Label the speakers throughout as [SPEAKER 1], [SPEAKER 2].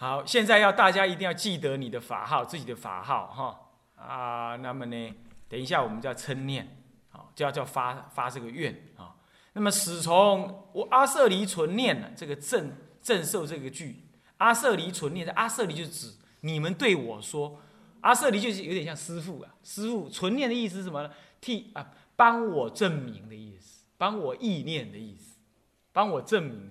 [SPEAKER 1] 好，现在要大家一定要记得你的法号，自己的法号哈啊。那么呢，等一下我们就要称念，好，就要叫发发这个愿啊。那么始从我阿舍离存念呢，这个正正受这个句，阿舍离存念，阿舍离就指你们对我说，阿舍离就是有点像师傅啊，师傅存念的意思是什么呢？替啊，帮我证明的意思，帮我意念的意思，帮我证明。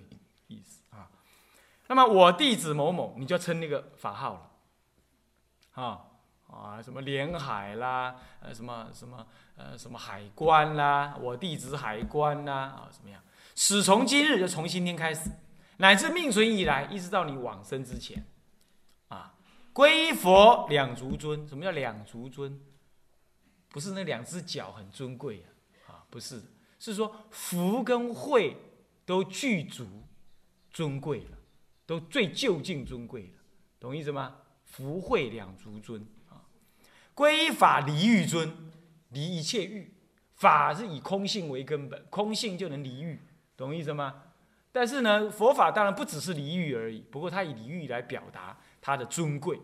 [SPEAKER 1] 那么我弟子某某，你就要称那个法号了，啊啊，什么连海啦，呃，什么什么呃，什么海关啦，我弟子海关啦，啊，怎么样？始从今日就从今天开始，乃至命存以来，一直到你往生之前，啊，皈依佛两足尊。什么叫两足尊？不是那两只脚很尊贵啊，啊，不是，是说福跟慧都具足尊贵了。都最就近尊贵了，懂意思吗？福慧两足尊啊，归法离欲尊，离一切欲。法是以空性为根本，空性就能离欲，懂意思吗？但是呢，佛法当然不只是离欲而已，不过它以离欲来表达它的尊贵。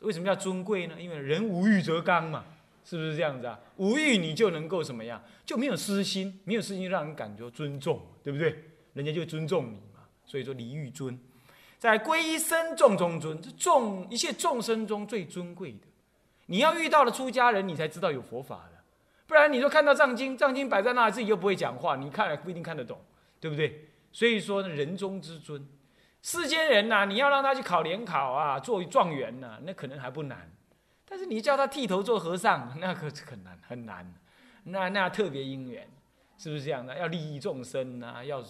[SPEAKER 1] 为什么叫尊贵呢？因为人无欲则刚嘛，是不是这样子啊？无欲你就能够什么样？就没有私心，没有私心让人感觉尊重，对不对？人家就尊重你嘛。所以说离欲尊。在皈依僧众中尊，这众一切众生中最尊贵的。你要遇到了出家人，你才知道有佛法的。不然你说看到藏经，藏经摆在那，自己又不会讲话，你看了不一定看得懂，对不对？所以说呢，人中之尊，世间人呐，你要让他去考联考啊，做状元呐，那可能还不难。但是你叫他剃头做和尚，那可很难很难。那那特别因缘，是不是这样的？要利益众生啊，要。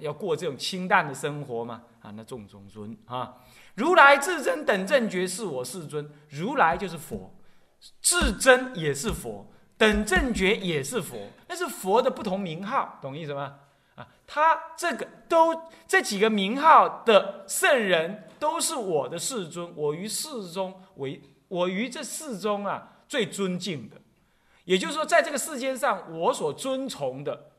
[SPEAKER 1] 要过这种清淡的生活嘛？啊，那众中尊啊，如来至真等正觉是我世尊。如来就是佛，至真也是佛，等正觉也是佛，那是佛的不同名号，懂意思吗？啊，他这个都这几个名号的圣人都是我的世尊，我于世中为我于这世中啊最尊敬的，也就是说，在这个世间上，我所尊崇的。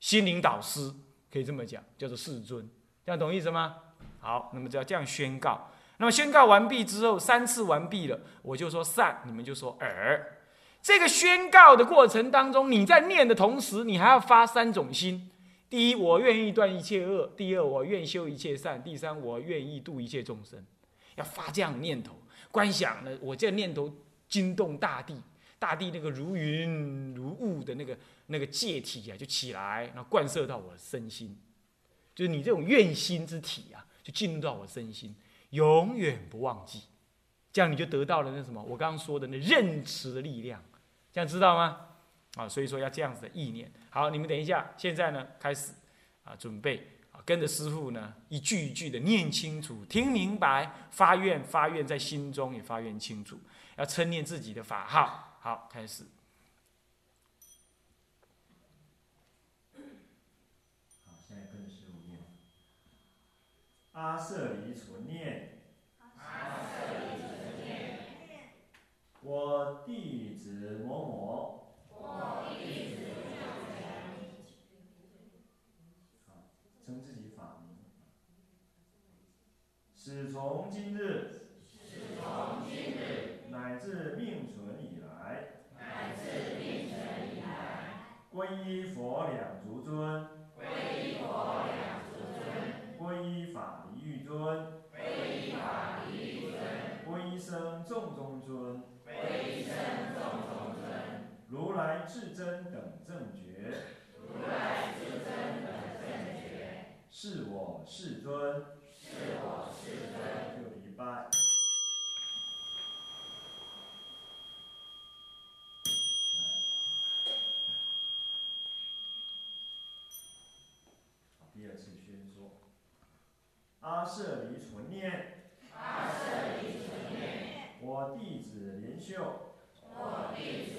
[SPEAKER 1] 心灵导师可以这么讲，叫做世尊，这样懂意思吗？好，那么就要这样宣告。那么宣告完毕之后，三次完毕了，我就说善，你们就说尔。这个宣告的过程当中，你在念的同时，你还要发三种心：第一，我愿意断一切恶；第二，我愿修一切善；第三，我愿意度一切众生。要发这样的念头，观想呢，我这念头惊动大地，大地那个如云如雾的那个。那个界体啊，就起来，然后贯彻到我的身心，就是你这种愿心之体啊，就进入到我身心，永远不忘记，这样你就得到了那什么，我刚刚说的那认识的力量，这样知道吗？啊，所以说要这样子的意念。好，你们等一下，现在呢开始啊，准备啊，跟着师傅呢一句一句的念清楚，听明白，发愿，发愿在心中也发愿清楚，要称念自己的法号。好，开始。
[SPEAKER 2] 阿舍离存念，我弟子某某，称自己法名，始从今日。乃至命存以来，乃至命存以来，皈依
[SPEAKER 3] 佛两足尊，
[SPEAKER 2] 至真等正觉，
[SPEAKER 3] 如来至真等正觉，
[SPEAKER 2] 是我世尊，
[SPEAKER 3] 是我世尊，
[SPEAKER 2] 就一拜。阿舍离存念，
[SPEAKER 3] 阿舍离存念，
[SPEAKER 2] 我弟子莲秀，
[SPEAKER 3] 我弟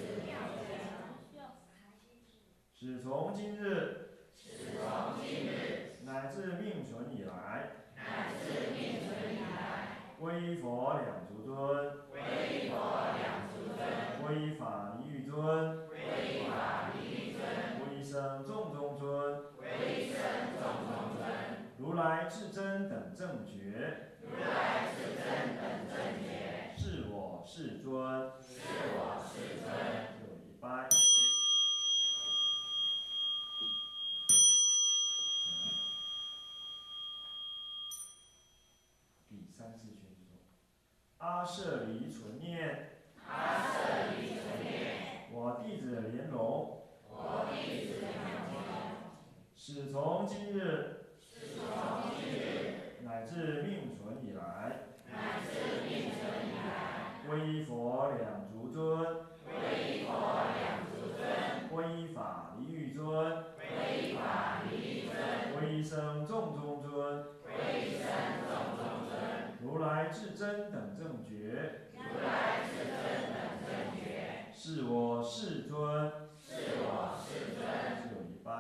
[SPEAKER 2] 始从今日，
[SPEAKER 3] 始从今日，
[SPEAKER 2] 乃至命存以来，
[SPEAKER 3] 乃至命存以来，
[SPEAKER 2] 皈依佛两足尊，
[SPEAKER 3] 皈依佛两足尊，
[SPEAKER 2] 皈依法离欲尊，
[SPEAKER 3] 皈依法离欲尊，
[SPEAKER 2] 皈依僧众中尊，
[SPEAKER 3] 皈依僧众中尊，
[SPEAKER 2] 如来。来至真等正觉，
[SPEAKER 3] 如来至真等正觉，
[SPEAKER 2] 是我世尊。
[SPEAKER 3] 是我世尊。
[SPEAKER 2] 就礼拜。第三次宣说，是离存念，
[SPEAKER 3] 阿舍离存念，
[SPEAKER 2] 我弟子莲蓉，
[SPEAKER 3] 我弟子莲蓉，
[SPEAKER 2] 始从今日
[SPEAKER 3] 始从今日
[SPEAKER 2] 乃至命存以来，
[SPEAKER 3] 乃至命存以来，
[SPEAKER 2] 皈依佛两足尊，
[SPEAKER 3] 皈依佛两足尊，
[SPEAKER 2] 皈依法离欲尊，
[SPEAKER 3] 皈依法离欲尊，
[SPEAKER 2] 皈依僧众中尊，
[SPEAKER 3] 皈依僧众中尊，
[SPEAKER 2] 如来至真等正觉，
[SPEAKER 3] 如来至真等正觉，
[SPEAKER 2] 是我世尊。
[SPEAKER 3] 是我世尊。
[SPEAKER 2] 就礼拜。好，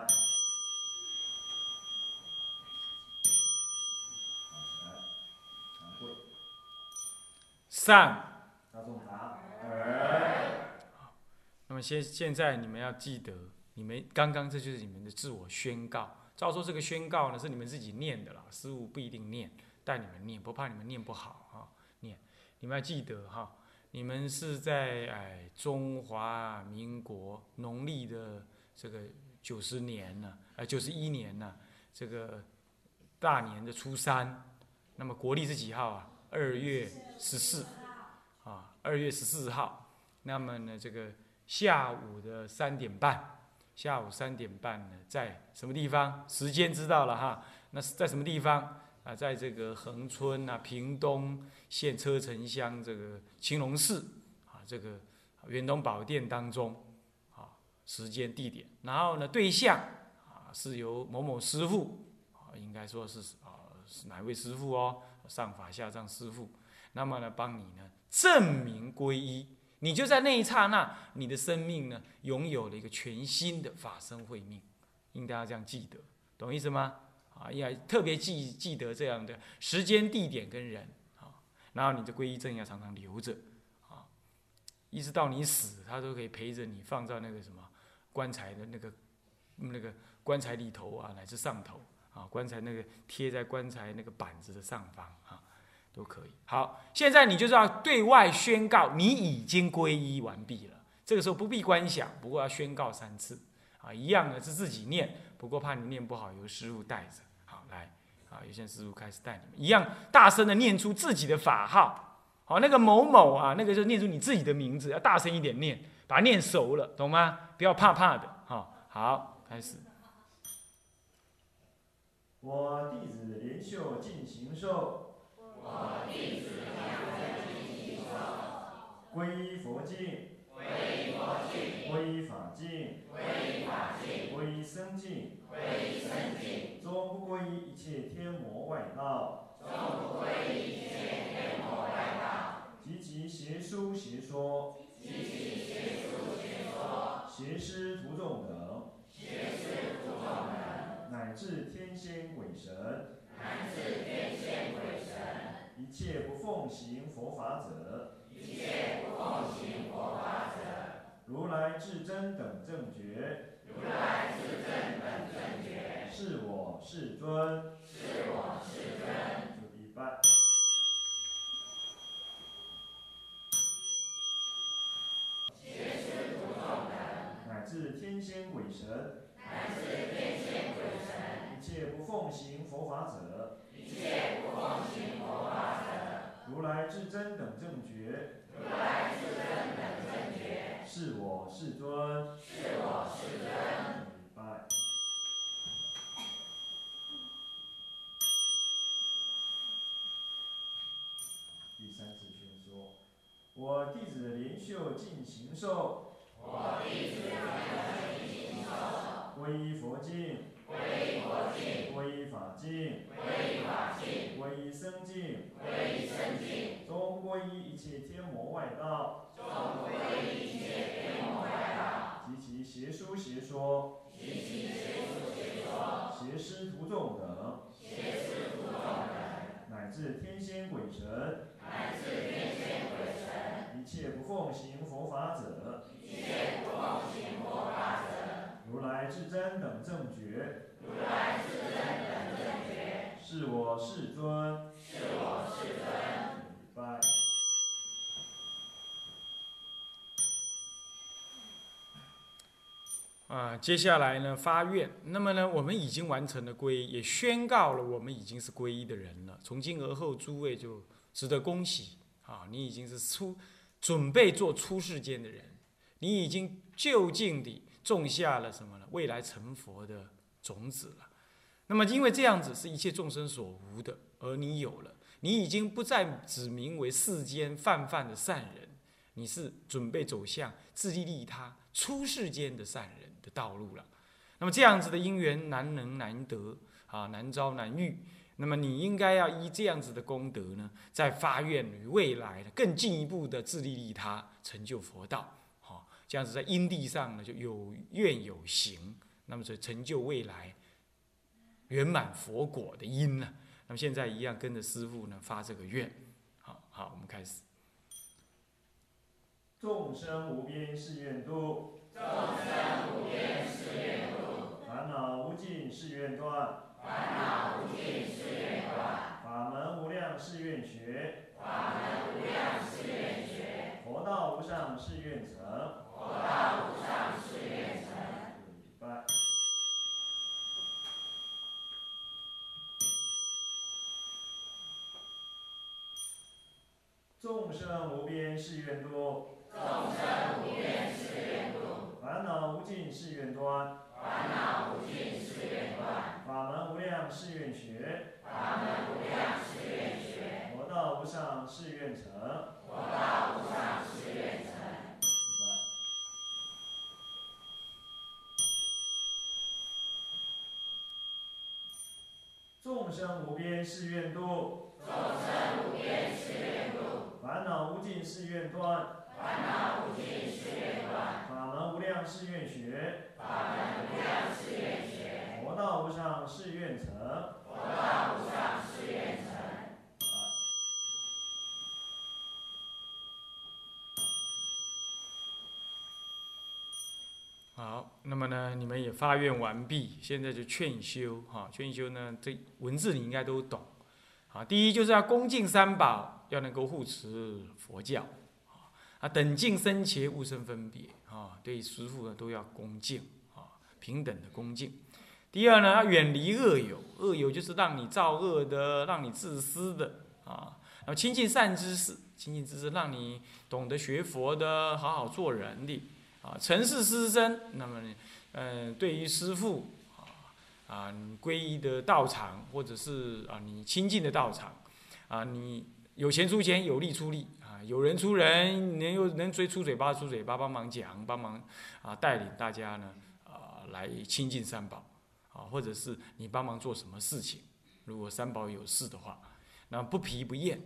[SPEAKER 2] 起来，长跪，
[SPEAKER 1] 上。那么现现在你们要记得，你们刚刚这就是你们的自我宣告。照说这个宣告呢是你们自己念的啦，师傅不一定念，带你们念，不怕你们念不好啊、念，你们要记得哈、你们是在哎中华民国农历的这个九十年呢，呃九十一年呢，这个大年的初三，那么国历是几号啊？二月十四，啊，二月十四号。那么呢，这个下午的三点半，下午三点半呢，在什么地方？时间知道了哈。那是在什么地方？啊，在这个恒春啊，屏东县车城乡这个青龙寺啊，这个圆通宝殿当中啊，时间地点，然后呢，对象啊是由某某师傅啊，应该说是哪位师傅哦，上法下藏师傅，那么呢，帮你呢证明皈依。你就在那一刹那，你的生命呢，拥有了一个全新的法身慧命，应该要这样记得，懂意思吗？啊，要特别记记得这样的时间、地点跟人啊，然后你的皈依证要常常留着啊，一直到你死，他都可以陪着你，放在那个什么棺材的那个那个棺材里头啊，乃至上头啊，棺材那个贴在棺材那个板子的上方啊。都可以。好，现在你就是要对外宣告你已经皈依完毕了。这个时候不必观想，不过要宣告三次啊，一样的是自己念，不过怕你念不好，由师傅带着。好，来啊，有些师傅开始带你们，一样大声的念出自己的法号。好，那个某某啊，那个就念出你自己的名字，要大声一点念，把它念熟了，懂吗？不要怕怕的。好，好，开始。
[SPEAKER 2] 我弟子莲秀进行受，
[SPEAKER 3] 我弟子两人进行受，
[SPEAKER 2] 皈依佛境，
[SPEAKER 3] 皈依佛境，
[SPEAKER 2] 皈依法境，
[SPEAKER 3] 皈依法境，
[SPEAKER 2] 皈依僧境，
[SPEAKER 3] 皈依僧境，
[SPEAKER 2] 终不皈依一切天魔外道，
[SPEAKER 3] 终不皈依一切天魔外道，
[SPEAKER 2] 及其邪书邪说，
[SPEAKER 3] 及其邪书邪说，
[SPEAKER 2] 邪师徒众等，乃至天仙鬼神，
[SPEAKER 3] 乃至天仙鬼神，
[SPEAKER 2] 一切不奉行佛法者，
[SPEAKER 3] 一切不奉行佛法者，
[SPEAKER 2] 如来至真等正觉，
[SPEAKER 3] 如来至真等正觉，
[SPEAKER 2] 是我世尊。
[SPEAKER 3] 是我世尊。
[SPEAKER 2] 就一半。
[SPEAKER 3] 邪师徒众等，
[SPEAKER 2] 乃至天仙鬼神，
[SPEAKER 3] 乃至天仙鬼神，
[SPEAKER 2] 一切不奉行佛法者，
[SPEAKER 3] 一切不奉行佛法者，
[SPEAKER 2] 如来至真等正觉，
[SPEAKER 3] 如来至真等正觉，
[SPEAKER 2] 是我世尊。
[SPEAKER 3] 是我世尊。
[SPEAKER 2] 就一拜。第三次宣说，我弟子莲秀进行受，
[SPEAKER 3] 我弟子两人进行受，
[SPEAKER 2] 皈依佛境，
[SPEAKER 3] 皈依佛境，
[SPEAKER 2] 皈依法境，
[SPEAKER 3] 皈依法境，
[SPEAKER 2] 皈依僧境，
[SPEAKER 3] 皈依僧境，
[SPEAKER 2] 终皈依一切天魔外道，
[SPEAKER 3] 终皈依一切天魔外道，
[SPEAKER 2] 及其邪书邪说，
[SPEAKER 3] 及其邪术邪说，
[SPEAKER 2] 邪师徒众。等，
[SPEAKER 3] 邪师徒众。等，
[SPEAKER 2] 乃至天仙鬼神，
[SPEAKER 3] 乃至天仙鬼，
[SPEAKER 2] 切不奉行佛法者，
[SPEAKER 3] 一切不奉行佛法者，
[SPEAKER 2] 如来至真等正觉，
[SPEAKER 3] 如来至真等正觉，
[SPEAKER 2] 是我世尊。
[SPEAKER 3] 是我世尊。
[SPEAKER 2] 拜。
[SPEAKER 1] 啊，接下来呢发愿，那么呢，我们已经完成了皈依，也宣告了我们已经是皈依的人了。从今而后，诸位就值得恭喜啊！你已经是出准备做出世间的人，你已经就近地种下了什么呢？未来成佛的种子了。那么，因为这样子是一切众生所无的，而你有了，你已经不再指名为世间泛泛的善人，你是准备走向自利利他、出世间的善人。的道路了，那么这样子的因缘难能难得啊，难招难遇。那么你应该要依这样子的功德呢，再发愿于未来更进一步的自利利他，成就佛道。好，这样子在因地上呢就有愿有行，那么就成就未来圆满佛果的因呢。那么现在一样跟着师父呢发这个愿。好好，我们开始。
[SPEAKER 2] 众生无边誓愿度。
[SPEAKER 3] 众生无边誓愿度，
[SPEAKER 2] 烦恼无尽誓愿断，
[SPEAKER 3] 烦恼无尽誓愿断，
[SPEAKER 2] 法门无量誓愿学，
[SPEAKER 3] 法门无量誓愿学，
[SPEAKER 2] 佛道无上誓愿成，
[SPEAKER 3] 佛道无上誓愿成。
[SPEAKER 2] 拜。众生无边誓愿度，
[SPEAKER 3] 众生无边誓愿度。
[SPEAKER 2] 烦恼无尽誓愿断，
[SPEAKER 3] 烦恼无尽誓愿断。
[SPEAKER 2] 法门无量誓愿学，
[SPEAKER 3] 法门无量誓愿学。
[SPEAKER 2] 佛道无上誓愿成，
[SPEAKER 3] 佛道无上誓愿成。
[SPEAKER 2] 众生无边誓愿度，
[SPEAKER 3] 众生无边誓愿度。
[SPEAKER 2] 烦恼无尽誓愿断。
[SPEAKER 3] 烦恼无尽誓愿断，
[SPEAKER 2] 量誓愿学，
[SPEAKER 3] 法门无量誓愿学，
[SPEAKER 2] 佛道无上誓愿成，
[SPEAKER 3] 佛道无上誓愿成。
[SPEAKER 1] 好，那么呢，你们也发愿完毕，现在就劝修哈，劝修呢，这文字你应该都懂。啊，第一就是要恭敬三宝，要能够护持佛教。啊，等敬生前勿生分别啊，对师父呢都要恭敬啊，平等的恭敬。第二呢，要远离恶友，恶友就是让你造恶的，让你自私的啊。然后亲近善知识，亲近知识让你懂得学佛的，好好做人的啊。尘世师生，那么嗯，对于师父啊啊，你皈依的道场或者是啊你亲近的道场啊，你有钱出钱，有力出力。有人出人，能又能追出嘴巴出嘴巴，帮忙讲，帮忙啊带领大家呢啊来亲近三宝啊，或者是你帮忙做什么事情，如果三宝有事的话，那不疲不厌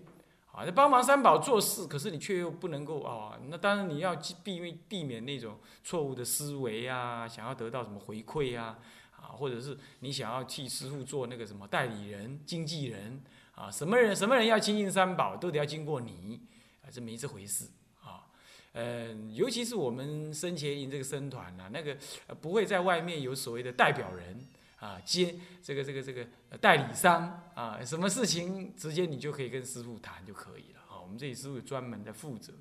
[SPEAKER 1] 啊，那帮忙三宝做事，可是你却又不能够啊，那当然你要避避避免那种错误的思维啊，想要得到什么回馈啊啊，或者是你想要替师傅做那个什么代理人、经纪人啊，什么人什么人要亲近三宝，都得要经过你。还是没这回事啊，嗯，尤其是我们生前营这个生团呐，那个不会在外面有所谓的代表人啊，接这个这个这个代理商啊，什么事情直接你就可以跟师傅谈就可以了啊。我们这里师傅专门的负责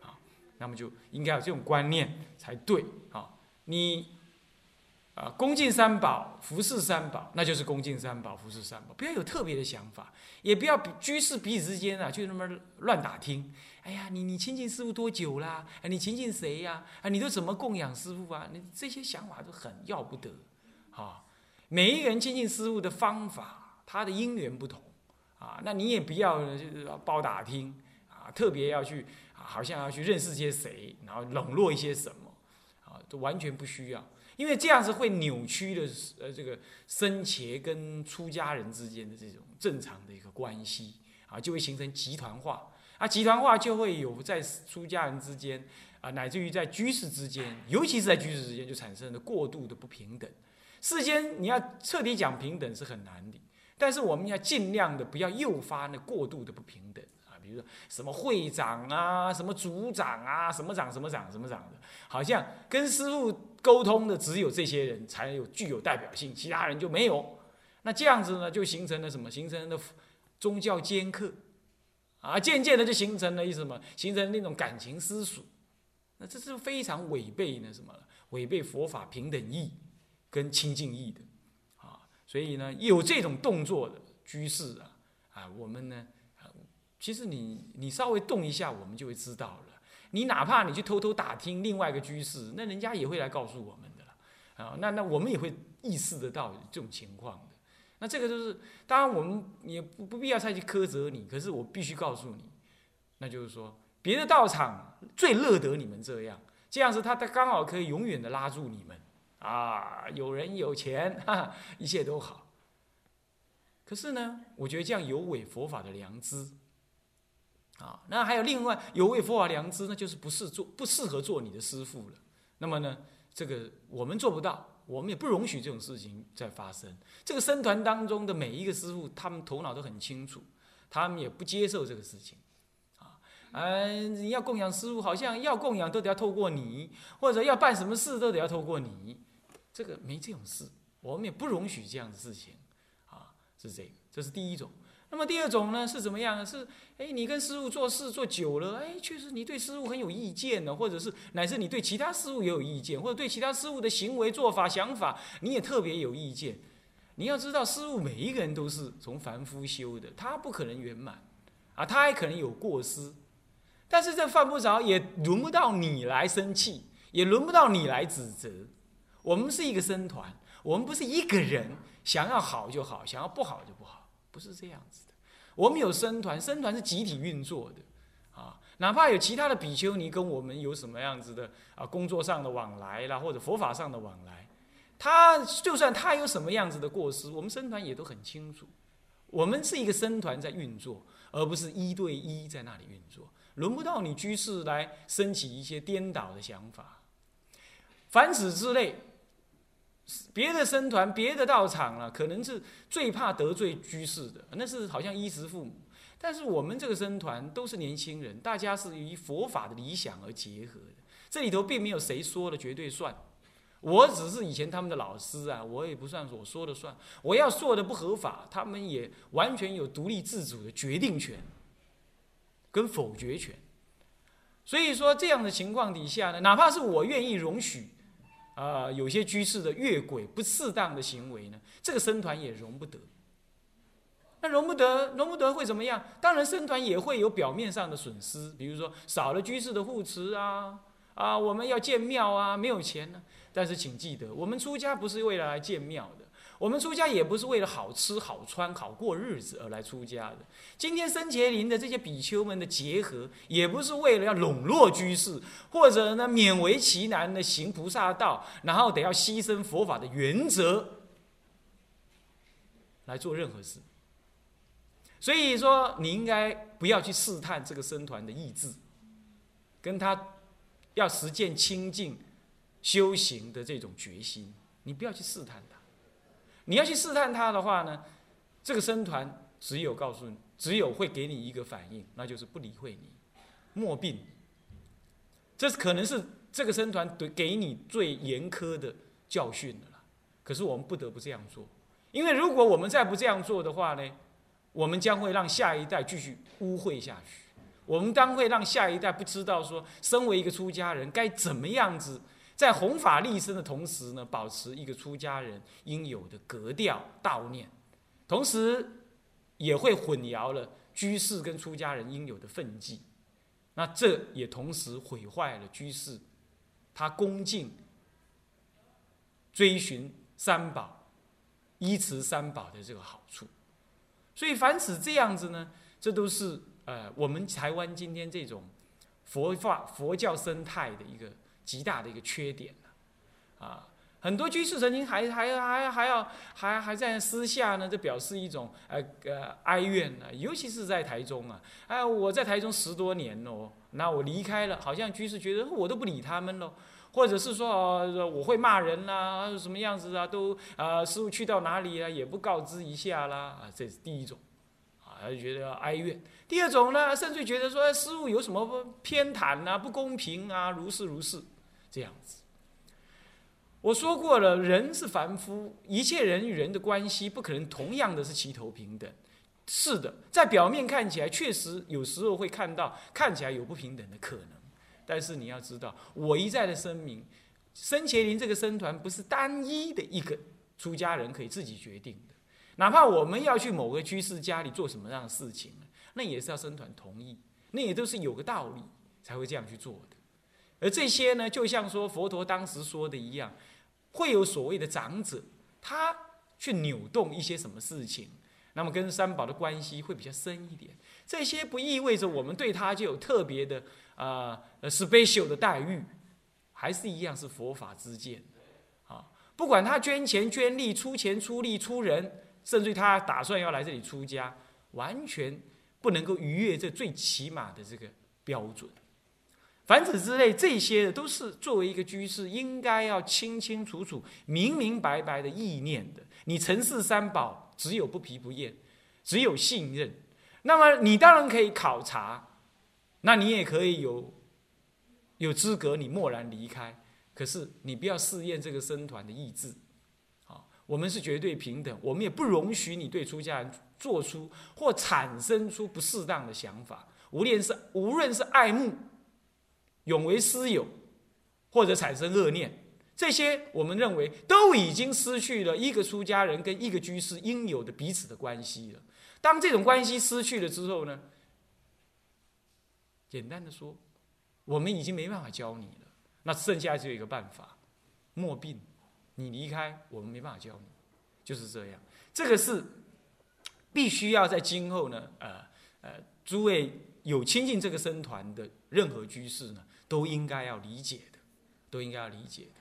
[SPEAKER 1] 啊，那么就应该有这种观念才对啊，你。啊，恭敬三宝，服侍三宝，那就是恭敬三宝，服侍三宝。不要有特别的想法，也不要居士彼此之间啊，就那么乱打听。哎呀，你你亲近师傅多久啦？哎，你亲近谁呀？啊，你都怎么供养师傅啊？你这些想法都很要不得。啊，每一个人亲近师傅的方法，他的因缘不同。啊，那你也不要就是包打听啊，特别要去啊，好像要去认识些谁，然后冷落一些什么，啊，都完全不需要。因为这样子会扭曲的，呃，这个生前跟出家人之间的这种正常的一个关系啊，就会形成集团化啊，集团化就会有在出家人之间啊，乃至于在居士之间，尤其是在居士之间，就产生了过度的不平等。世间你要彻底讲平等是很难的，但是我们要尽量的不要诱发那过度的不平等啊。比如说什么会长啊，什么组长啊，什么长什么长什么长的，好像跟师傅沟通的只有这些人才有具有代表性，其他人就没有。那这样子呢，就形成了什么？形成了宗教尖刻，啊，渐渐的就形成了一什么？形成那种感情私属。那这是非常违背呢什么？违背佛法平等义跟清净义的，啊，所以呢，有这种动作的居士啊，啊，我们呢，其实你你稍微动一下，我们就会知道了。你哪怕你去偷偷打听另外一个居士，那人家也会来告诉我们的了，啊，那那我们也会意识得到这种情况的。那这个就是，当然我们也不不必要再去苛责你，可是我必须告诉你，那就是说。别的道场最乐得你们这样，这样子他他刚好可以永远的拉住你们啊！有人有钱，哈哈，一切都好。可是呢，我觉得这样有违佛法的良知啊。那还有另外有位佛法良知，那就是不适做不适合做你的师傅了。那么呢，这个我们做不到，我们也不容许这种事情再发生。这个僧团当中的每一个师傅，他们头脑都很清楚，他们也不接受这个事情。啊嗯，你要供养师傅，好像要供养都得要透过你，或者要办什么事都得要透过你，这个没这种事，我们也不容许这样的事情，啊，是这个，这是第一种。那么第二种呢，是怎么样？是，哎，你跟师傅做事做久了，哎，确实你对师傅很有意见呢，或者是乃至你对其他师傅也有意见，或者对其他师傅的行为做法想法你也特别有意见。你要知道，师傅每一个人都是从凡夫修的，他不可能圆满，啊，他还可能有过失。但是这犯不着，也轮不到你来生气，也轮不到你来指责。我们是一个僧团，我们不是一个人想要好就好，想要不好就不好，不是这样子。我们有僧团，僧团是集体运作的，啊，哪怕有其他的比丘尼跟我们有什么样子的啊工作上的往来啦，或者佛法上的往来，他就算他有什么样子的过失，我们僧团也都很清楚。我们是一个僧团在运作，而不是一对一在那里运作。轮不到你居士来升起一些颠倒的想法。凡此之类，别的僧团、别的道场了，可能是最怕得罪居士的，那是好像衣食父母。但是我们这个僧团都是年轻人，大家是以佛法的理想而结合的。这里头并没有谁说了绝对算，我只是以前他们的老师啊，我也不算我说了算。我要做的不合法，他们也完全有独立自主的决定权。跟否决权，所以说这样的情况底下呢，哪怕是我愿意容许，啊，有些居士的越轨不适当的行为呢，这个僧团也容不得。那容不得，容不得会怎么样？当然，僧团也会有表面上的损失，比如说少了居士的护持啊，啊，我们要建庙啊，没有钱呢。但是请记得，我们出家不是为了来建庙的。我们出家也不是为了好吃好穿好过日子而来出家的。今天僧伽林的这些比丘们的结合，也不是为了要笼络居士，或者呢勉为其难的行菩萨道，然后得要牺牲佛法的原则来做任何事。所以说，你应该不要去试探这个僧团的意志，跟他要实践清净修行的这种决心，你不要去试探他。你要去试探他的话呢，这个僧团只有告诉你，只有会给你一个反应，那就是不理会你，莫病。这是可能是这个僧团对给你最严苛的教训了。可是我们不得不这样做，因为如果我们再不这样做的话呢，我们将会让下一代继续污秽下去。我们当会让下一代不知道说，身为一个出家人该怎么样子。在弘法立身的同时呢，保持一个出家人应有的格调道念，同时也会混淆了居士跟出家人应有的分际，那这也同时毁坏了居士他恭敬追寻三宝、依持三宝的这个好处。所以凡此这样子呢，这都是呃我们台湾今天这种佛法佛教生态的一个。极大的一个缺点啊，很多居士曾经还还还还要还还在私下呢，就表示一种呃呃哀怨呢，尤其是在台中啊，哎，我在台中十多年喽，那我离开了，好像居士觉得我都不理他们喽，或者是说哦，我会骂人啦，什么样子啊，都啊师傅去到哪里啊，也不告知一下啦，啊，这是第一种，啊，他就觉得哀怨。第二种呢，甚至觉得说师傅有什么偏袒啊、不公平啊，如是如是。这样子，我说过了，人是凡夫，一切人与人的关系不可能同样的是齐头平等。是的，在表面看起来，确实有时候会看到看起来有不平等的可能。但是你要知道，我一再的声明，生前林这个僧团不是单一的一个出家人可以自己决定的。哪怕我们要去某个居士家里做什么样的事情，那也是要僧团同意，那也都是有个道理才会这样去做的。而这些呢，就像说佛陀当时说的一样，会有所谓的长者，他去扭动一些什么事情，那么跟三宝的关系会比较深一点。这些不意味着我们对他就有特别的。啊，呃，special 的待遇，还是一样是佛法之见，啊，不管他捐钱捐力、出钱出力、出人，甚至他打算要来这里出家，完全不能够逾越这最起码的这个标准。凡此之类，这些的都是作为一个居士应该要清清楚楚、明明白白的意念的。你尘世三宝，只有不疲不厌，只有信任。那么你当然可以考察。那你也可以有有资格，你默然离开。可是你不要试验这个僧团的意志，啊，我们是绝对平等，我们也不容许你对出家人做出或产生出不适当的想法。无论是无论是爱慕、永为私有，或者产生恶念，这些我们认为都已经失去了一个出家人跟一个居士应有的彼此的关系了。当这种关系失去了之后呢？简单的说，我们已经没办法教你了。那剩下只有一个办法：莫病。你离开，我们没办法教你，就是这样。这个是必须要在今后呢，呃呃，诸位有亲近这个僧团的任何居士呢，都应该要理解的，都应该要理解的。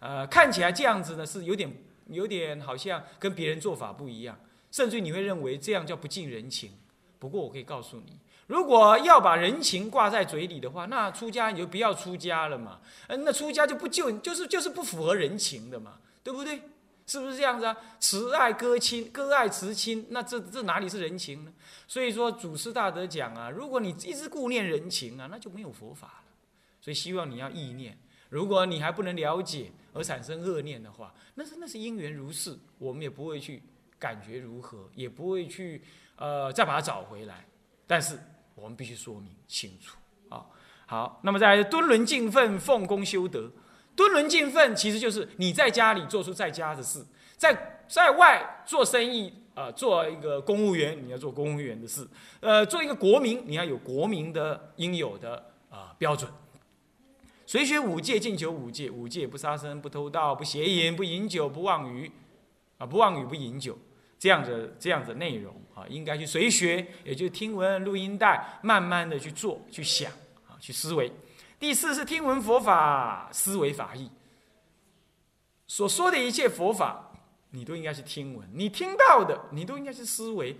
[SPEAKER 1] 呃，看起来这样子呢，是有点有点好像跟别人做法不一样，甚至你会认为这样叫不近人情。不过我可以告诉你。如果要把人情挂在嘴里的话，那出家你就不要出家了嘛。嗯，那出家就不就就是就是不符合人情的嘛，对不对？是不是这样子啊？慈爱割亲，割爱慈亲，那这这哪里是人情呢？所以说祖师大德讲啊，如果你一直顾念人情啊，那就没有佛法。所以希望你要意念。如果你还不能了解而产生恶念的话，那是那是因缘如是，我们也不会去感觉如何，也不会去呃再把它找回来。但是。我们必须说明清楚啊！好，那么在敦伦敬奋，奉公修德。敦伦敬奋其实就是你在家里做出在家的事，在在外做生意啊，做一个公务员，你要做公务员的事。呃，做一个国民，你要有国民的应有的啊标准。随学五戒，尽求五戒。五戒不杀生，不偷盗，不邪淫，不饮酒，不妄语啊，不妄语，不饮酒。这样的这样的内容啊，应该去随学，也就听闻录音带，慢慢的去做、去想啊、去思维。第四是听闻佛法，思维法义。所说的一切佛法，你都应该是听闻，你听到的，你都应该是思维。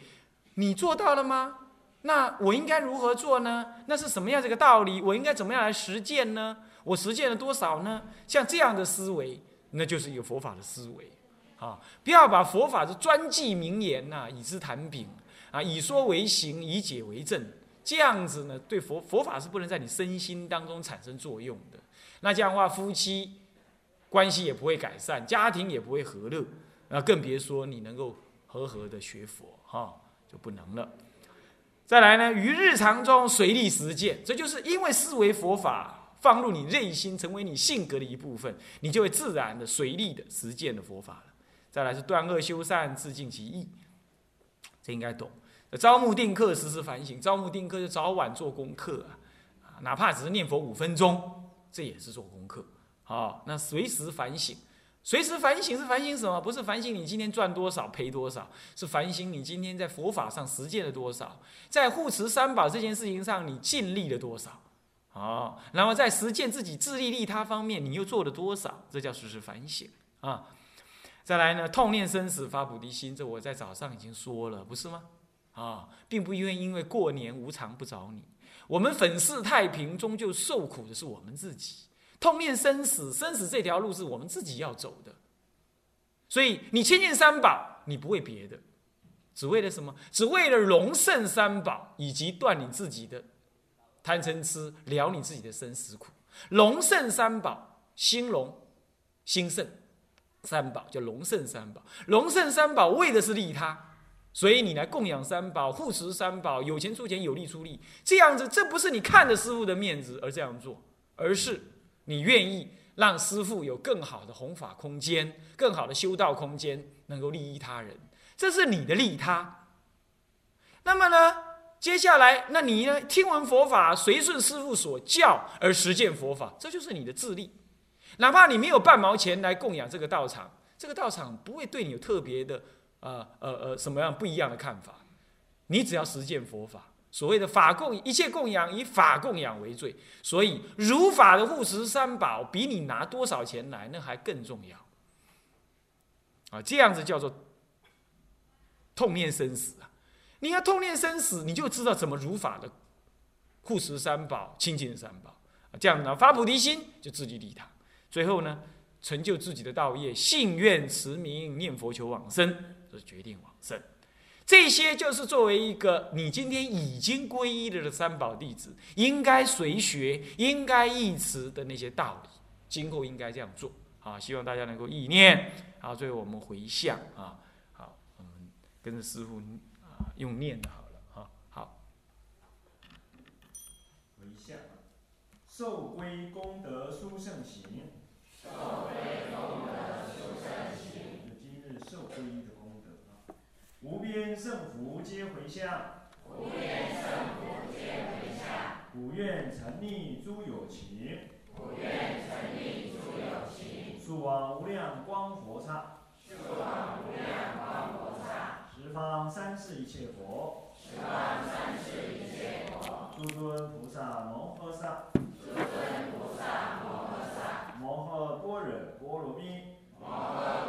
[SPEAKER 1] 你做到了吗？那我应该如何做呢？那是什么样这个道理？我应该怎么样来实践呢？我实践了多少呢？像这样的思维，那就是一个佛法的思维。啊，不要把佛法的专记名言呐，以之谈柄啊，以说为行，以解为证，这样子呢，对佛佛法是不能在你身心当中产生作用的。那这样的话，夫妻关系也不会改善，家庭也不会和乐，那更别说你能够和和的学佛哈，就不能了。再来呢，于日常中随力实践，这就是因为思维佛法放入你内心，成为你性格的一部分，你就会自然的随力的实践的佛法了。再来是断恶修善，自尽其意，这应该懂。招募定课，时时反省。招募定课就早晚做功课啊，哪怕只是念佛五分钟，这也是做功课。好，那随时反省，随时反省是反省什么？不是反省你今天赚多少赔多少，是反省你今天在佛法上实践了多少，在护持三宝这件事情上你尽力了多少。哦，然后在实践自己自利利他方面，你又做了多少？这叫时时反省啊。再来呢，痛念生死发菩提心，这我在早上已经说了，不是吗？啊，并不因为因为过年无常不找你，我们粉饰太平，终究受苦的是我们自己。痛念生死，生死这条路是我们自己要走的。所以你千念三宝，你不为别的，只为了什么？只为了荣胜三宝，以及断你自己的贪嗔痴，了你自己的生死苦。龙胜三宝，心荣心胜。三宝，叫龙胜三宝。龙胜三宝为的是利他，所以你来供养三宝、护持三宝，有钱出钱，有力出力，这样子，这不是你看着师傅的面子而这样做，而是你愿意让师傅有更好的弘法空间、更好的修道空间，能够利益他人，这是你的利他。那么呢，接下来，那你呢，听闻佛法，随顺师傅所教而实践佛法，这就是你的自力。哪怕你没有半毛钱来供养这个道场，这个道场不会对你有特别的，呃呃呃，什么样不一样的看法。你只要实践佛法，所谓的法供，一切供养以法供养为最。所以如法的护持三宝，比你拿多少钱来那还更重要。啊，这样子叫做痛念生死啊！你要痛念生死，你就知道怎么如法的护持三宝、亲近三宝。这样呢，发菩提心就自己利他。最后呢，成就自己的道业，信愿持名念佛求往生，这是决定往生。这些就是作为一个你今天已经皈依了的三宝弟子，应该随学、应该忆持的那些道理，今后应该这样做。啊，希望大家能够意念。好，最后我们回向啊，好，我们跟着师傅用念的好了哈。好，
[SPEAKER 2] 回向，受归功德殊胜行。受归功德殊胜行今日受皈依的功德啊！无边胜福皆回向，
[SPEAKER 3] 无边胜福皆回向。
[SPEAKER 2] 古愿成立诸有情，
[SPEAKER 3] 古愿成立诸有情。
[SPEAKER 2] 速往无量光佛刹，
[SPEAKER 3] 速往
[SPEAKER 2] 方三世一切佛，
[SPEAKER 3] 十方三世一切佛。
[SPEAKER 2] 诸尊菩萨摩诃萨，
[SPEAKER 3] 诸尊菩萨摩诃萨。
[SPEAKER 2] 摩诃般若波罗蜜，
[SPEAKER 3] 摩诃。